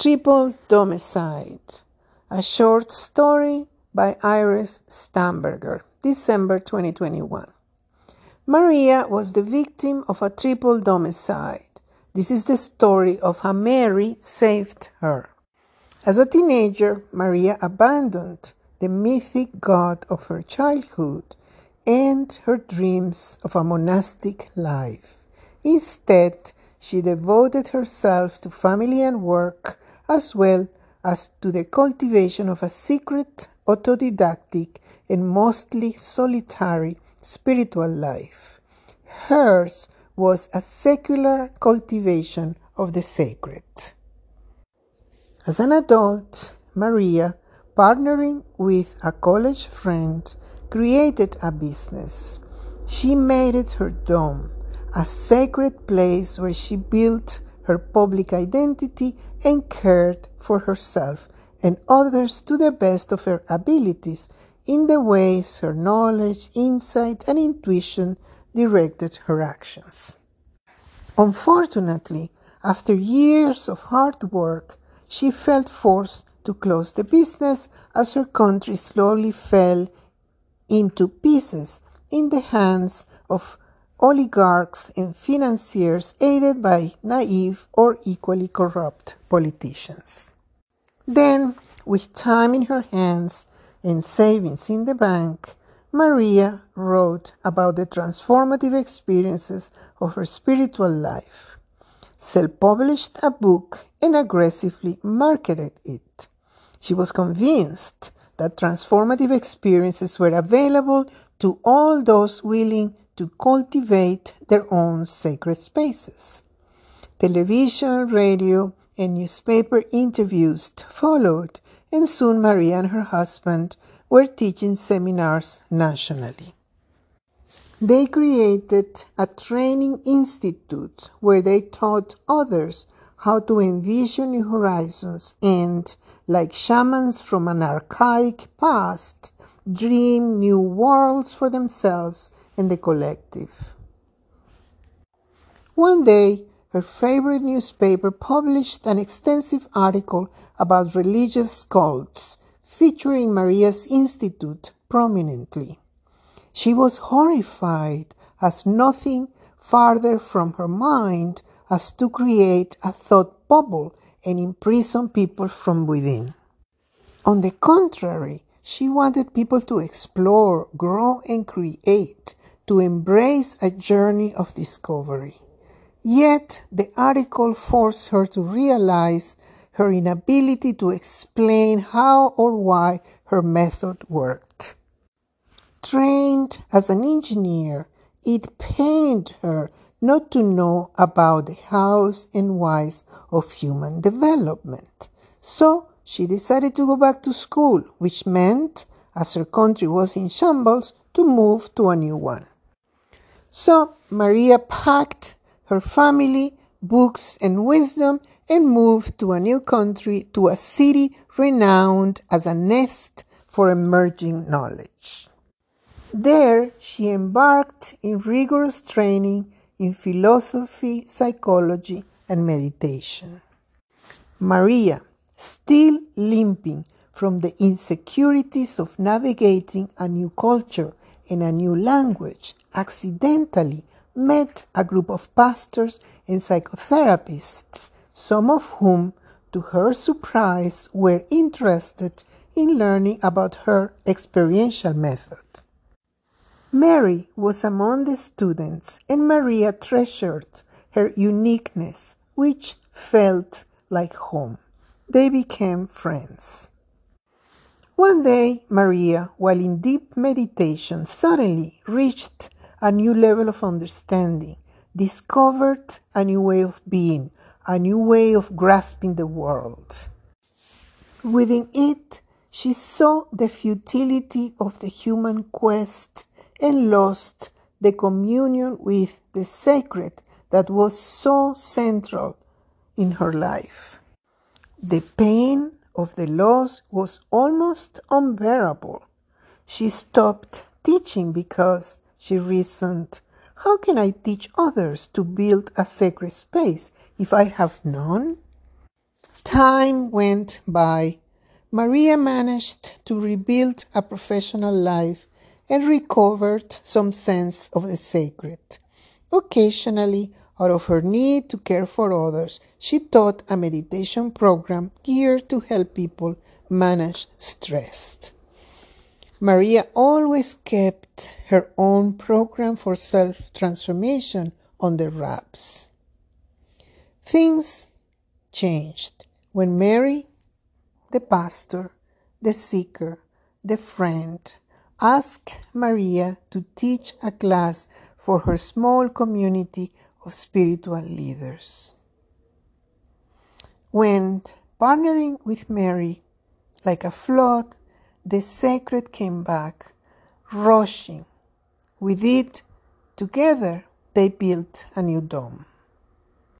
Triple Domicide, a short story by Iris Stamberger, December 2021. Maria was the victim of a triple domicide. This is the story of how Mary saved her. As a teenager, Maria abandoned the mythic God of her childhood and her dreams of a monastic life. Instead, she devoted herself to family and work as well as to the cultivation of a secret, autodidactic, and mostly solitary spiritual life. Hers was a secular cultivation of the sacred. As an adult, Maria, partnering with a college friend, created a business. She made it her dome, a sacred place where she built her public identity and cared for herself and others to the best of her abilities in the ways her knowledge, insight, and intuition directed her actions. Unfortunately, after years of hard work, she felt forced to close the business as her country slowly fell into pieces in the hands of oligarchs and financiers aided by naive or equally corrupt politicians. Then, with time in her hands and savings in the bank, Maria wrote about the transformative experiences of her spiritual life, self published a book, and aggressively marketed it. She was convinced that transformative experiences were available to all those willing to cultivate their own sacred spaces. Television, radio, and newspaper interviews followed, and soon Maria and her husband were teaching seminars nationally. They created a training institute where they taught others how to envision new horizons and, like shamans from an archaic past, dream new worlds for themselves and the collective. One day, her favorite newspaper published an extensive article about religious cults featuring Maria's Institute prominently. She was horrified as nothing farther from her mind as to create a thought bubble and imprison people from within. On the contrary, she wanted people to explore, grow, and create, to embrace a journey of discovery. Yet the article forced her to realize her inability to explain how or why her method worked. Trained as an engineer, it pained her not to know about the hows and whys of human development. So she decided to go back to school, which meant, as her country was in shambles, to move to a new one. So Maria packed her family, books, and wisdom and moved to a new country, to a city renowned as a nest for emerging knowledge. There, she embarked in rigorous training in philosophy, psychology, and meditation. Maria, still limping from the insecurities of navigating a new culture and a new language, accidentally met a group of pastors and psychotherapists, some of whom, to her surprise, were interested in learning about her experiential method. Mary was among the students, and Maria treasured her uniqueness, which felt like home they became friends. One day, Maria, while in deep meditation, suddenly reached a new level of understanding, discovered a new way of being, a new way of grasping the world. Within it, she saw the futility of the human quest and lost the communion with the sacred that was so central in her life. The pain of the loss was almost unbearable. She stopped teaching because she reasoned, How can I teach others to build a sacred space if I have none? time went by, Maria managed to rebuild a professional life and recovered some sense of the sacred. Occasionally, out of her need to care for others, she taught a meditation program geared to help people manage stress. Maria always kept her own program for self transformation on the wraps. Things changed when Mary, the pastor, the seeker, the friend, asked Maria to teach a class for her small community of spiritual leaders. When partnering with Mary, like a flood, the sacred came back, rushing. With it, together, they built a new dome.